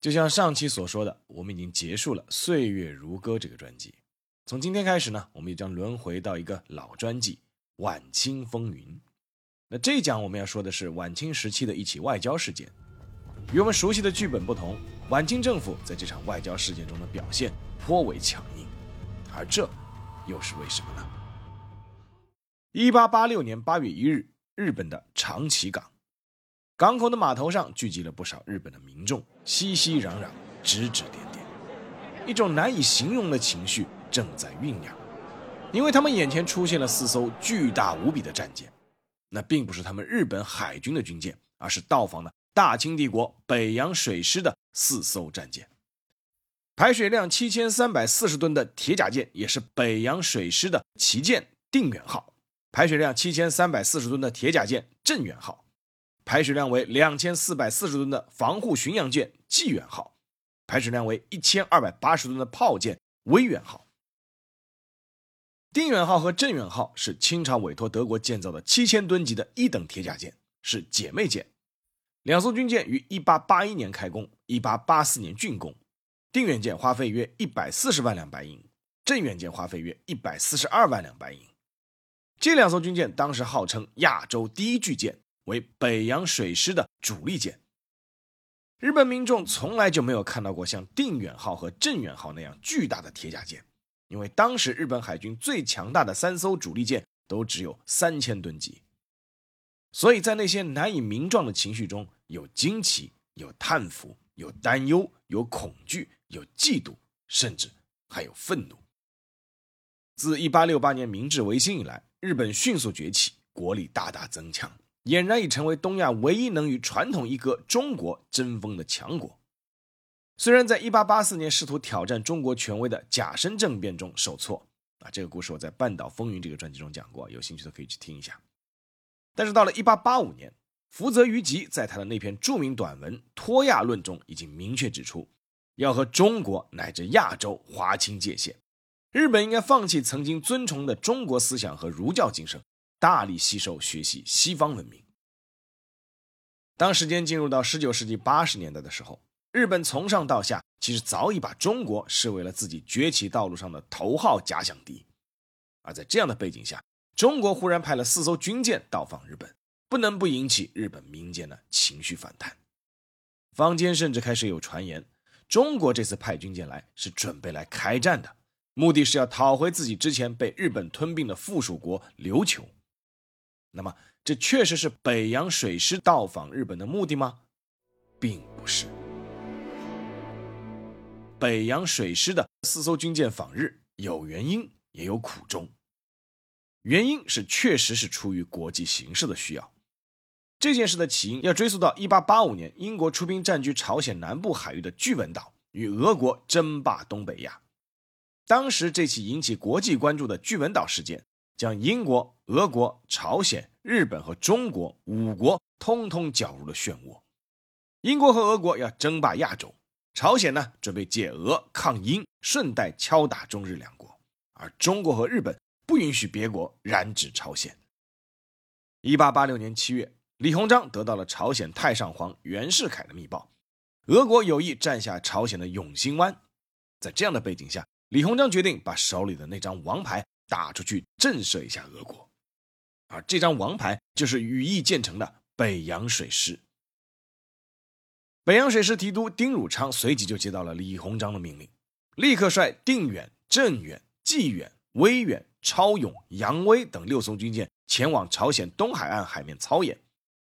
就像上期所说的，我们已经结束了《岁月如歌》这个专辑。从今天开始呢，我们也将轮回到一个老专辑《晚清风云》。那这一讲我们要说的是晚清时期的一起外交事件。与我们熟悉的剧本不同，晚清政府在这场外交事件中的表现颇为强硬。而这又是为什么呢？一八八六年八月一日，日本的长崎港。港口的码头上聚集了不少日本的民众，熙熙攘攘，指指点点，一种难以形容的情绪正在酝酿，因为他们眼前出现了四艘巨大无比的战舰，那并不是他们日本海军的军舰，而是到访的大清帝国北洋水师的四艘战舰，排水量七千三百四十吨的铁甲舰也是北洋水师的旗舰定远号，排水量七千三百四十吨的铁甲舰镇远号。排水量为两千四百四十吨的防护巡洋舰济远号，排水量为一千二百八十吨的炮舰威远号。定远号和镇远号是清朝委托德国建造的七千吨级的一等铁甲舰，是姐妹舰。两艘军舰于一八八一年开工，一八八四年竣工。定远舰花费约一百四十万两白银，镇远舰花费约一百四十二万两白银。这两艘军舰当时号称亚洲第一巨舰。为北洋水师的主力舰，日本民众从来就没有看到过像定远号和镇远号那样巨大的铁甲舰，因为当时日本海军最强大的三艘主力舰都只有三千吨级，所以在那些难以名状的情绪中有惊奇、有叹服、有担忧、有恐惧、有嫉妒，甚至还有愤怒。自一八六八年明治维新以来，日本迅速崛起，国力大大增强。俨然已成为东亚唯一能与传统一哥中国争锋的强国。虽然在1884年试图挑战中国权威的甲申政变中受挫，啊，这个故事我在《半岛风云》这个专辑中讲过，有兴趣的可以去听一下。但是到了1885年，福泽谕吉在他的那篇著名短文《脱亚论》中已经明确指出，要和中国乃至亚洲划清界限，日本应该放弃曾经尊崇的中国思想和儒教精神。大力吸收学习西方文明。当时间进入到十九世纪八十年代的时候，日本从上到下其实早已把中国视为了自己崛起道路上的头号假想敌。而在这样的背景下，中国忽然派了四艘军舰到访日本，不能不引起日本民间的情绪反弹。坊间甚至开始有传言，中国这次派军舰来是准备来开战的，目的是要讨回自己之前被日本吞并的附属国琉球。那么，这确实是北洋水师到访日本的目的吗？并不是。北洋水师的四艘军舰访日有原因，也有苦衷。原因是确实是出于国际形势的需要。这件事的起因要追溯到1885年，英国出兵占据朝鲜南部海域的巨文岛，与俄国争霸东北亚。当时这起引起国际关注的巨文岛事件。将英国、俄国、朝鲜、日本和中国五国通通搅入了漩涡。英国和俄国要争霸亚洲，朝鲜呢准备借俄抗英，顺带敲打中日两国，而中国和日本不允许别国染指朝鲜。一八八六年七月，李鸿章得到了朝鲜太上皇袁世凯的密报，俄国有意占下朝鲜的永兴湾。在这样的背景下，李鸿章决定把手里的那张王牌。打出去震慑一下俄国，而这张王牌就是羽翼渐成的北洋水师。北洋水师提督丁汝昌随即就接到了李鸿章的命令，立刻率定远、镇远、济远、威远、超勇、扬威等六艘军舰前往朝鲜东海岸海面操演，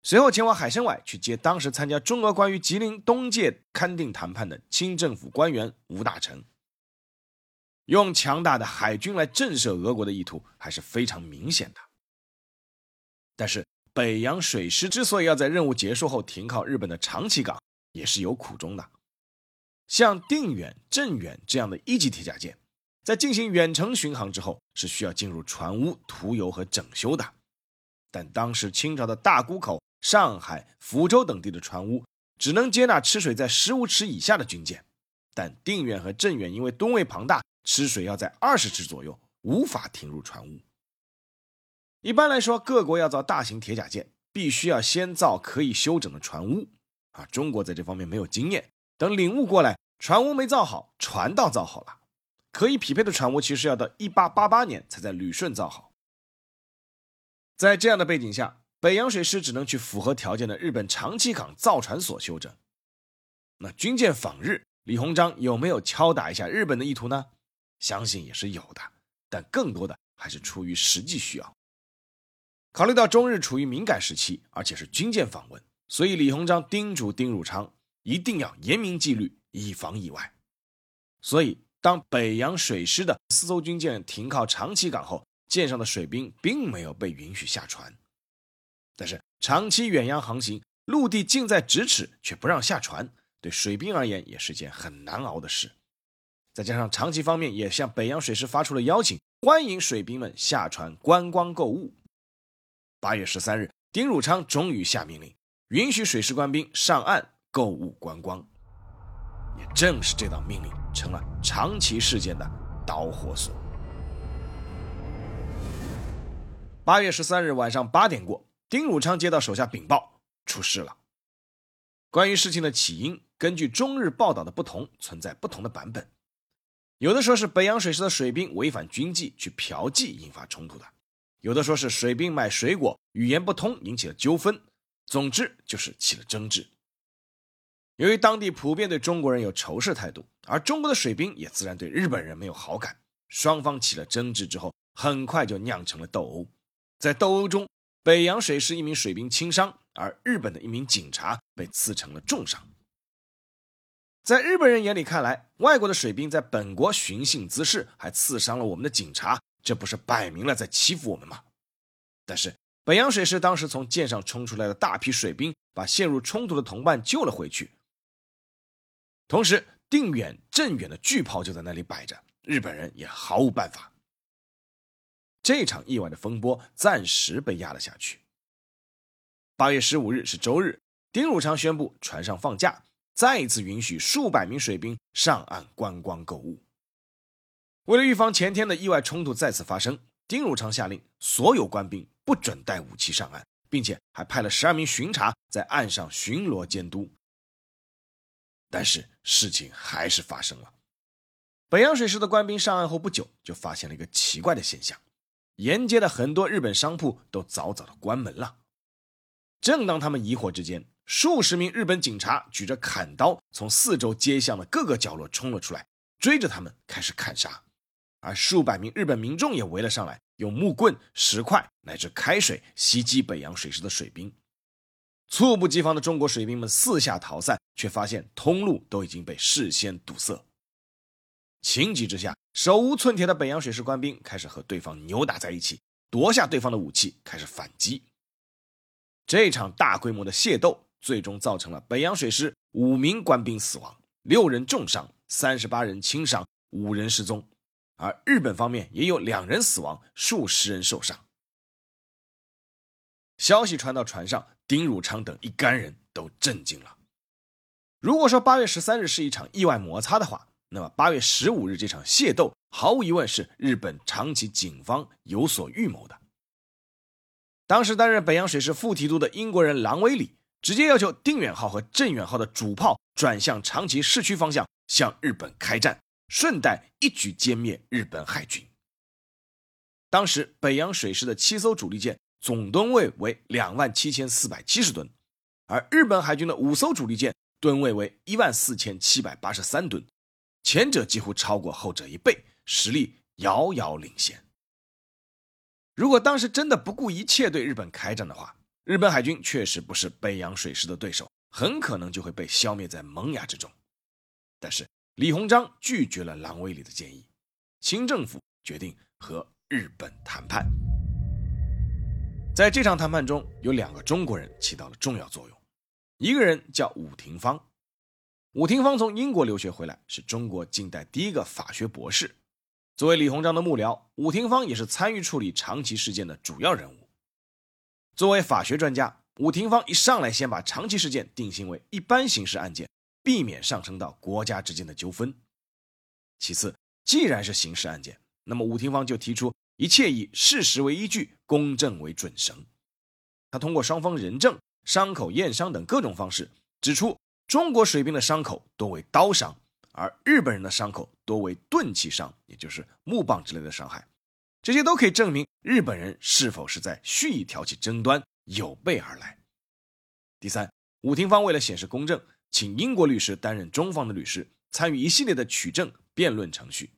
随后前往海参崴去接当时参加中俄关于吉林东界勘定谈判的清政府官员吴大成。用强大的海军来震慑俄国的意图还是非常明显的。但是，北洋水师之所以要在任务结束后停靠日本的长崎港，也是有苦衷的。像定远、镇远这样的一级铁甲舰，在进行远程巡航之后，是需要进入船坞涂油和整修的。但当时清朝的大沽口、上海、福州等地的船坞只能接纳吃水在十五尺以下的军舰，但定远和镇远因为吨位庞大，吃水要在二十尺左右，无法停入船坞。一般来说，各国要造大型铁甲舰，必须要先造可以修整的船坞。啊，中国在这方面没有经验，等领悟过来，船坞没造好，船倒造好了。可以匹配的船坞，其实要到一八八八年才在旅顺造好。在这样的背景下，北洋水师只能去符合条件的日本长崎港造船所修整。那军舰访日，李鸿章有没有敲打一下日本的意图呢？相信也是有的，但更多的还是出于实际需要。考虑到中日处于敏感时期，而且是军舰访问，所以李鸿章叮嘱丁汝昌一定要严明纪律，以防意外。所以，当北洋水师的四艘军舰停靠长崎港后，舰上的水兵并没有被允许下船。但是，长期远洋航行，陆地近在咫尺，却不让下船，对水兵而言也是件很难熬的事。再加上长崎方面也向北洋水师发出了邀请，欢迎水兵们下船观光购物。八月十三日，丁汝昌终于下命令，允许水师官兵上岸购物观光。也正是这道命令，成了长崎事件的导火索。八月十三日晚上八点过，丁汝昌接到手下禀报，出事了。关于事情的起因，根据中日报道的不同，存在不同的版本。有的说是北洋水师的水兵违反军纪去嫖妓引发冲突的。有的说是水兵买水果语言不通引起了纠纷，总之就是起了争执。由于当地普遍对中国人有仇视态度，而中国的水兵也自然对日本人没有好感，双方起了争执之后，很快就酿成了斗殴。在斗殴中，北洋水师一名水兵轻伤，而日本的一名警察被刺成了重伤。在日本人眼里看来，外国的水兵在本国寻衅滋事，还刺伤了我们的警察。这不是摆明了在欺负我们吗？但是北洋水师当时从舰上冲出来的大批水兵，把陷入冲突的同伴救了回去。同时，定远、镇远的巨炮就在那里摆着，日本人也毫无办法。这场意外的风波暂时被压了下去。八月十五日是周日，丁汝昌宣布船上放假，再一次允许数百名水兵上岸观光购物。为了预防前天的意外冲突再次发生，丁汝昌下令所有官兵不准带武器上岸，并且还派了十二名巡查在岸上巡逻监督。但是事情还是发生了。北洋水师的官兵上岸后不久，就发现了一个奇怪的现象：沿街的很多日本商铺都早早的关门了。正当他们疑惑之间，数十名日本警察举着砍刀从四周街巷的各个角落冲了出来，追着他们开始砍杀。而数百名日本民众也围了上来，用木棍、石块乃至开水袭击北洋水师的水兵。猝不及防的中国水兵们四下逃散，却发现通路都已经被事先堵塞。情急之下，手无寸铁的北洋水师官兵开始和对方扭打在一起，夺下对方的武器，开始反击。这场大规模的械斗最终造成了北洋水师五名官兵死亡，六人重伤，三十八人轻伤，五人失踪。而日本方面也有两人死亡，数十人受伤。消息传到船上，丁汝昌等一干人都震惊了。如果说八月十三日是一场意外摩擦的话，那么八月十五日这场械斗毫无疑问是日本长崎警方有所预谋的。当时担任北洋水师副提督的英国人郎威里直接要求定远号和镇远号的主炮转向长崎市区方向，向日本开战。顺带一举歼灭日本海军。当时北洋水师的七艘主力舰总吨位为两万七千四百七十吨，而日本海军的五艘主力舰吨位为一万四千七百八十三吨，前者几乎超过后者一倍，实力遥遥领先。如果当时真的不顾一切对日本开战的话，日本海军确实不是北洋水师的对手，很可能就会被消灭在萌芽之中。但是。李鸿章拒绝了郎威里的建议，清政府决定和日本谈判。在这场谈判中，有两个中国人起到了重要作用，一个人叫伍廷芳。武廷芳从英国留学回来，是中国近代第一个法学博士。作为李鸿章的幕僚，武廷芳也是参与处理长崎事件的主要人物。作为法学专家，武廷芳一上来先把长期事件定性为一般刑事案件，避免上升到国家之间的纠纷。其次，既然是刑事案件，那么武廷芳就提出一切以事实为依据，公正为准绳。他通过双方人证、伤口验伤等各种方式，指出中国水兵的伤口多为刀伤。而日本人的伤口多为钝器伤，也就是木棒之类的伤害，这些都可以证明日本人是否是在蓄意挑起争端，有备而来。第三，武廷芳为了显示公正，请英国律师担任中方的律师，参与一系列的取证辩论程序。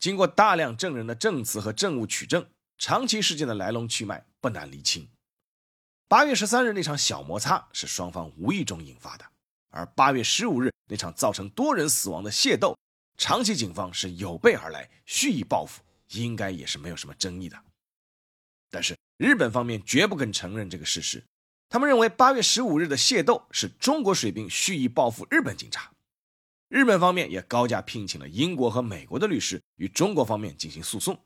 经过大量证人的证词和证物取证，长崎事件的来龙去脉不难厘清。八月十三日那场小摩擦是双方无意中引发的。而八月十五日那场造成多人死亡的械斗，长崎警方是有备而来，蓄意报复，应该也是没有什么争议的。但是日本方面绝不肯承认这个事实，他们认为八月十五日的械斗是中国水兵蓄意报复日本警察。日本方面也高价聘请了英国和美国的律师与中国方面进行诉讼。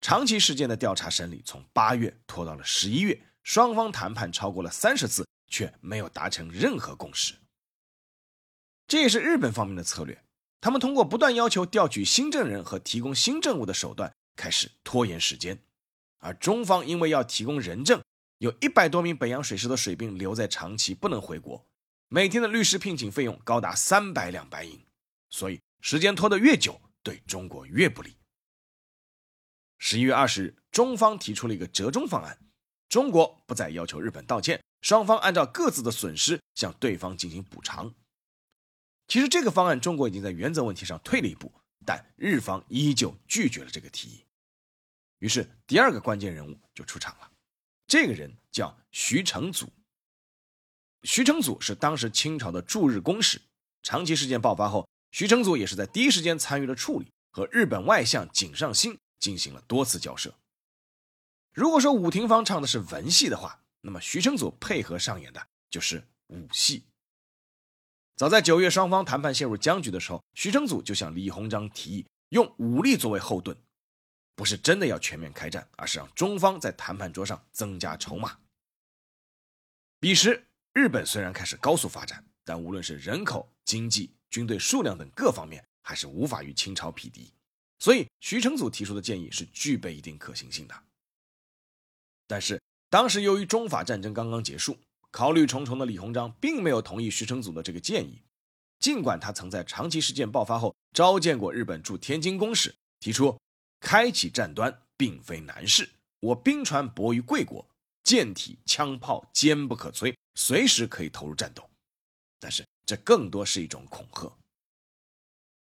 长期事件的调查审理从八月拖到了十一月，双方谈判超过了三十次。却没有达成任何共识，这也是日本方面的策略。他们通过不断要求调取新证人和提供新证物的手段，开始拖延时间。而中方因为要提供人证，有一百多名北洋水师的水兵留在长崎不能回国，每天的律师聘请费用高达三百两白银，所以时间拖得越久，对中国越不利。十一月二十日，中方提出了一个折中方案，中国不再要求日本道歉。双方按照各自的损失向对方进行补偿。其实这个方案，中国已经在原则问题上退了一步，但日方依旧拒绝了这个提议。于是第二个关键人物就出场了，这个人叫徐承祖。徐承祖是当时清朝的驻日公使。长崎事件爆发后，徐承祖也是在第一时间参与了处理，和日本外相井上新进行了多次交涉。如果说武廷芳唱的是文戏的话，那么徐承祖配合上演的就是武戏。早在九月双方谈判陷入僵局的时候，徐承祖就向李鸿章提议用武力作为后盾，不是真的要全面开战，而是让中方在谈判桌上增加筹码。彼时日本虽然开始高速发展，但无论是人口、经济、军队数量等各方面，还是无法与清朝匹敌，所以徐承祖提出的建议是具备一定可行性的。但是。当时由于中法战争刚刚结束，考虑重重的李鸿章并没有同意徐承祖的这个建议。尽管他曾在长崎事件爆发后召见过日本驻天津公使，提出开启战端并非难事，我兵船泊于贵国，舰体枪炮坚不可摧，随时可以投入战斗。但是这更多是一种恐吓。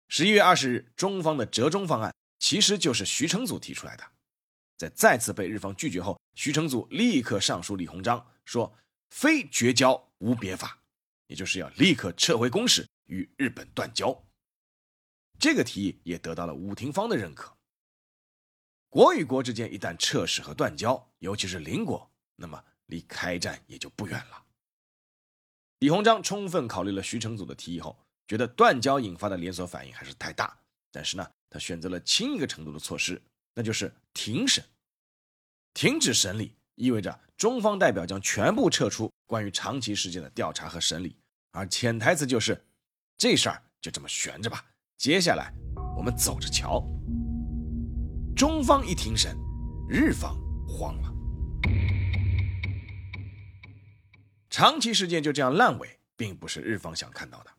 十一月二十日，中方的折中方案其实就是徐承祖提出来的。在再次被日方拒绝后，徐承祖立刻上书李鸿章，说：“非绝交无别法，也就是要立刻撤回公使，与日本断交。”这个提议也得到了武廷芳的认可。国与国之间一旦撤使和断交，尤其是邻国，那么离开战也就不远了。李鸿章充分考虑了徐承祖的提议后，觉得断交引发的连锁反应还是太大，但是呢，他选择了轻一个程度的措施。那就是庭审，停止审理意味着中方代表将全部撤出关于长崎事件的调查和审理，而潜台词就是这事儿就这么悬着吧，接下来我们走着瞧。中方一庭审，日方慌了，长崎事件就这样烂尾，并不是日方想看到的。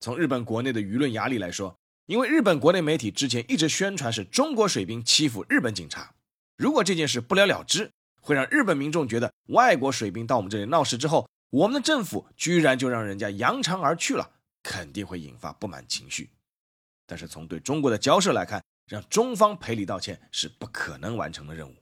从日本国内的舆论压力来说。因为日本国内媒体之前一直宣传是中国水兵欺负日本警察，如果这件事不了了之，会让日本民众觉得外国水兵到我们这里闹事之后，我们的政府居然就让人家扬长而去了，肯定会引发不满情绪。但是从对中国的交涉来看，让中方赔礼道歉是不可能完成的任务。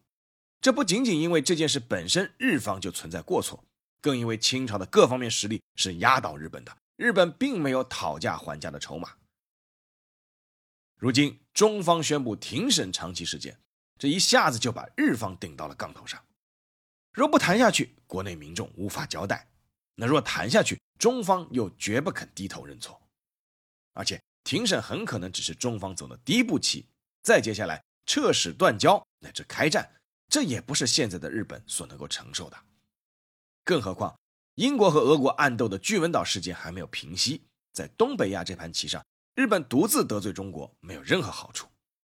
这不仅仅因为这件事本身日方就存在过错，更因为清朝的各方面实力是压倒日本的，日本并没有讨价还价的筹码。如今中方宣布庭审长崎事件，这一下子就把日方顶到了杠头上。若不谈下去，国内民众无法交代。那若谈下去，中方又绝不肯低头认错，而且庭审很可能只是中方走的第一步棋，再接下来撤使断交乃至开战，这也不是现在的日本所能够承受的。更何况，英国和俄国暗斗的巨文岛事件还没有平息，在东北亚这盘棋上，日本独自得罪中国没有任何好处，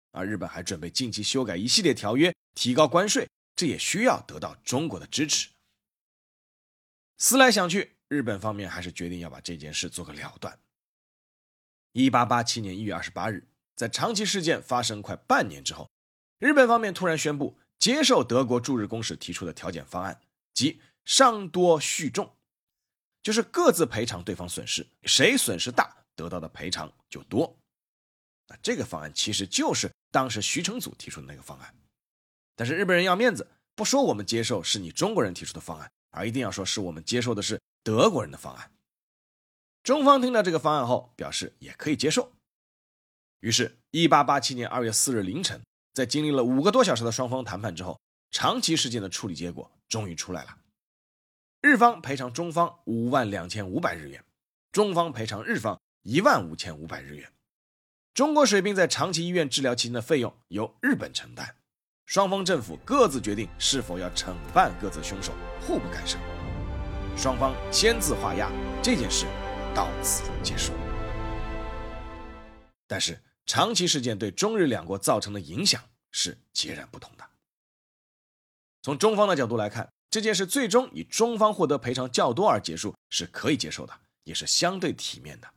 而日本还准备近期修改一系列条约，提高关税，这也需要得到中国的支持。思来想去，日本方面还是决定要把这件事做个了断。一八八七年一月二十八日，在长崎事件发生快半年之后，日本方面突然宣布接受德国驻日公使提出的调解方案，即上多续重，就是各自赔偿对方损失，谁损失大，得到的赔偿就多。那这个方案其实就是当时徐承祖提出的那个方案，但是日本人要面子，不说我们接受是你中国人提出的方案。而一定要说是我们接受的是德国人的方案。中方听到这个方案后，表示也可以接受。于是，1887年2月4日凌晨，在经历了五个多小时的双方谈判之后，长崎事件的处理结果终于出来了。日方赔偿中方五万两千五百日元，中方赔偿日方一万五千五百日元。中国水兵在长崎医院治疗期间的费用由日本承担。双方政府各自决定是否要惩办各自凶手，互不干涉。双方签字画押，这件事到此结束。但是长崎事件对中日两国造成的影响是截然不同的。从中方的角度来看，这件事最终以中方获得赔偿较多而结束是可以接受的，也是相对体面的。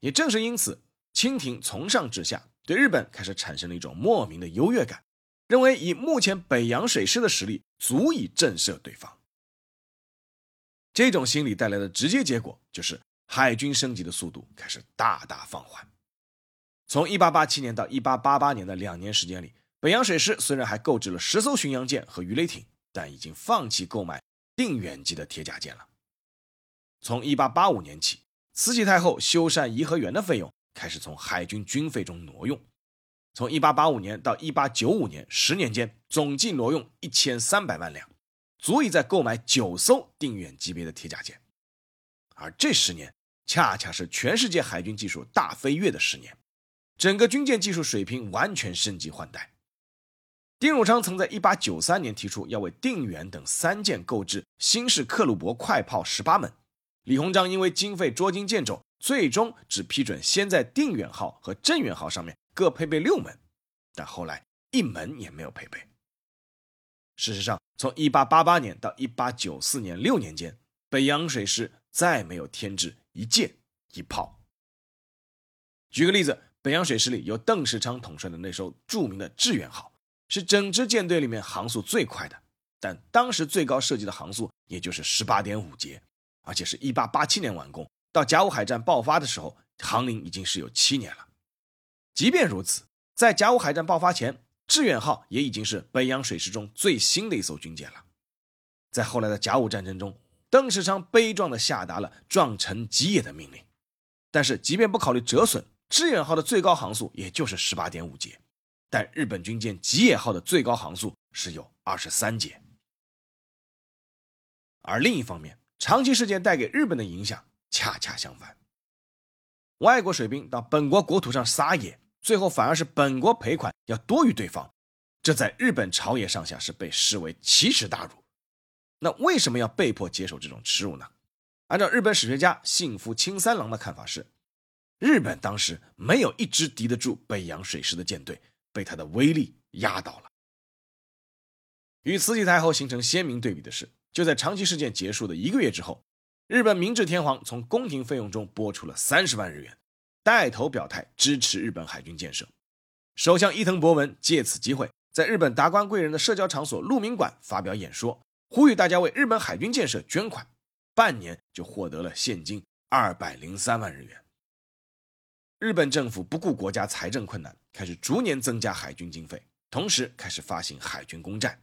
也正是因此，清廷从上至下对日本开始产生了一种莫名的优越感。认为以目前北洋水师的实力足以震慑对方，这种心理带来的直接结果就是海军升级的速度开始大大放缓。从1887年到1888年的两年时间里，北洋水师虽然还购置了十艘巡洋舰和鱼雷艇，但已经放弃购买定远级的铁甲舰了。从1885年起，慈禧太后修缮颐和园的费用开始从海军军费中挪用。从一八八五年到一八九五年，十年间总计挪用一千三百万两，足以在购买九艘定远级别的铁甲舰。而这十年恰恰是全世界海军技术大飞跃的十年，整个军舰技术水平完全升级换代。丁汝昌曾在一八九三年提出要为定远等三舰购置新式克虏伯快炮十八门，李鸿章因为经费捉襟见肘，最终只批准先在定远号和镇远号上面。各配备六门，但后来一门也没有配备。事实上，从1888年到1894年六年间，北洋水师再没有添置一舰一炮。举个例子，北洋水师里由邓世昌统帅的那艘著名的致远号，是整支舰队里面航速最快的，但当时最高设计的航速也就是18.5节，而且是一887年完工，到甲午海战爆发的时候，航龄已经是有七年了。即便如此，在甲午海战爆发前，致远号也已经是北洋水师中最新的一艘军舰了。在后来的甲午战争中，邓世昌悲壮地下达了撞沉吉野的命令。但是，即便不考虑折损，致远号的最高航速也就是十八点五节，但日本军舰吉野号的最高航速是有二十三节。而另一方面，长崎事件带给日本的影响恰恰相反，外国水兵到本国国土上撒野。最后反而是本国赔款要多于对方，这在日本朝野上下是被视为奇耻大辱。那为什么要被迫接受这种耻辱呢？按照日本史学家幸福清三郎的看法是，日本当时没有一支敌得住北洋水师的舰队，被他的威力压倒了。与慈禧太后形成鲜明对比的是，就在长崎事件结束的一个月之后，日本明治天皇从宫廷费用中拨出了三十万日元。带头表态支持日本海军建设，首相伊藤博文借此机会在日本达官贵人的社交场所鹿鸣馆发表演说，呼吁大家为日本海军建设捐款。半年就获得了现金二百零三万日元。日本政府不顾国家财政困难，开始逐年增加海军经费，同时开始发行海军公债。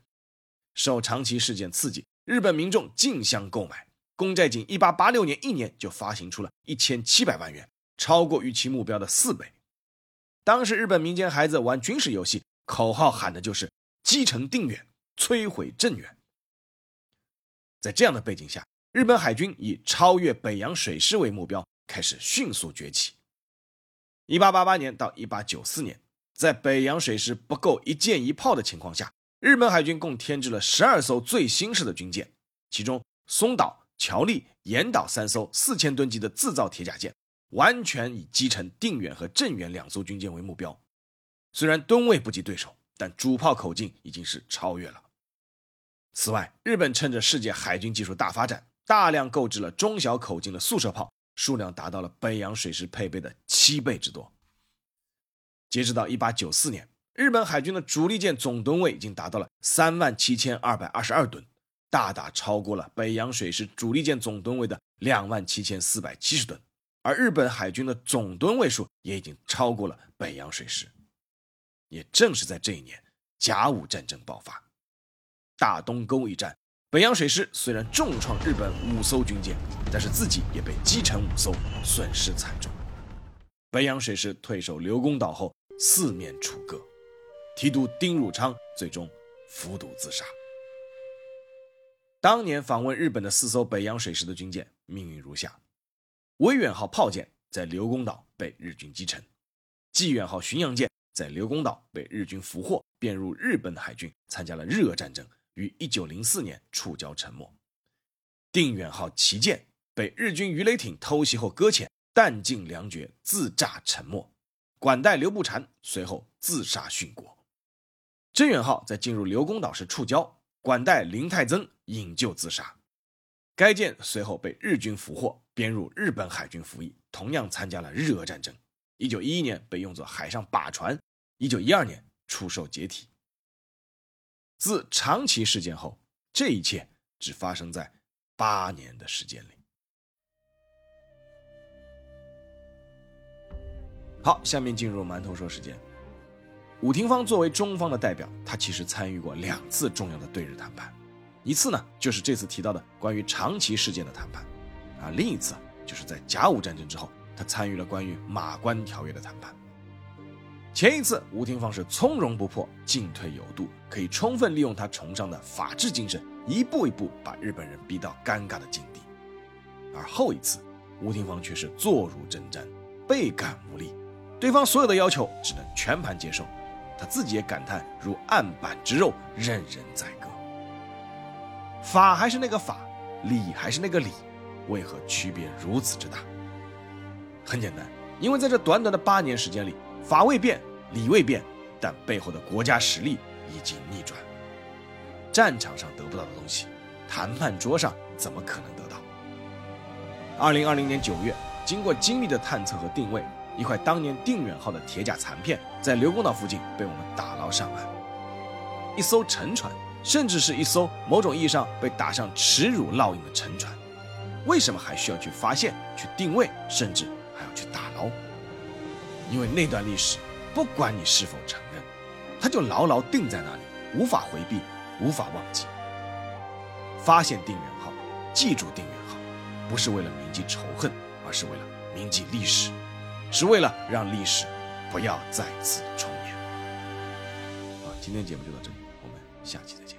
受长崎事件刺激，日本民众竞相购买公债，仅一八八六年一年就发行出了一千七百万元。超过预期目标的四倍。当时日本民间孩子玩军事游戏，口号喊的就是“击沉定远，摧毁镇远”。在这样的背景下，日本海军以超越北洋水师为目标，开始迅速崛起。一八八八年到一八九四年，在北洋水师不够一舰一炮的情况下，日本海军共添置了十二艘最新式的军舰，其中松岛、桥立、岩岛三艘四千吨级的自造铁甲舰，完全以击沉定远和镇远两艘军舰为目标。虽然吨位不及对手，但主炮口径已经是超越了。此外，日本趁着世界海军技术大发展，大量购置了中小口径的速射炮，数量达到了北洋水师配备的七倍之多。截止到一八九四年，日本海军的主力舰总吨位已经达到了三万七千二百二十二吨，大大超过了北洋水师主力舰总吨位的两万七千四百七十吨，而日本海军的总吨位数也已经超过了北洋水师。也正是在这一年，甲午战争爆发。大东沟一战，北洋水师虽然重创日本五艘军舰，但是自己也被击沉五艘，损失惨重。北洋水师退守刘公岛后，四面楚歌，提督丁汝昌最终服毒自杀。当年访问日本的四艘北洋水师的军舰命运如下：威远号炮舰在刘公岛被日军击沉，济远号巡洋舰在刘公岛被日军俘获，便入日本海军，参加了日俄战争。于一九零四年触礁沉没，定远号旗舰被日军鱼雷艇偷袭后搁浅，弹尽粮绝，自炸沉没。管带刘步蟾随后自杀殉国。镇远号在进入刘公岛时触礁，管带林泰增引咎自杀。该舰随后被日军俘获，编入日本海军服役，同样参加了日俄战争。一九一一年被用作海上靶船，一九一二年出售解体。自长崎事件后，这一切只发生在八年的时间里。好，下面进入馒头说时间。武廷芳作为中方的代表，他其实参与过两次重要的对日谈判，一次呢就是这次提到的关于长崎事件的谈判，而，另一次就是在甲午战争之后，他参与了关于马关条约的谈判。前一次，吴廷芳是从容不迫，进退有度，可以充分利用他崇尚的法治精神，一步一步把日本人逼到尴尬的境地。而后一次，吴廷芳却是坐如针毡，倍感无力，对方所有的要求只能全盘接受，他自己也感叹如案板之肉，任人宰割。法还是那个法，理还是那个理，为何区别如此之大？很简单，因为在这短短的八年时间里。法未变，理未变，但背后的国家实力已经逆转。战场上得不到的东西，谈判桌上怎么可能得到？二零二零年九月，经过精密的探测和定位，一块当年定远号的铁甲残片在刘公岛附近被我们打捞上岸。一艘沉船，甚至是一艘某种意义上被打上耻辱烙印的沉船，为什么还需要去发现、去定位，甚至还要去打捞？因为那段历史，不管你是否承认，它就牢牢定在那里，无法回避，无法忘记。发现定远号，记住定远号，不是为了铭记仇恨，而是为了铭记历史，是为了让历史不要再次重演。好，今天节目就到这里，我们下期再见。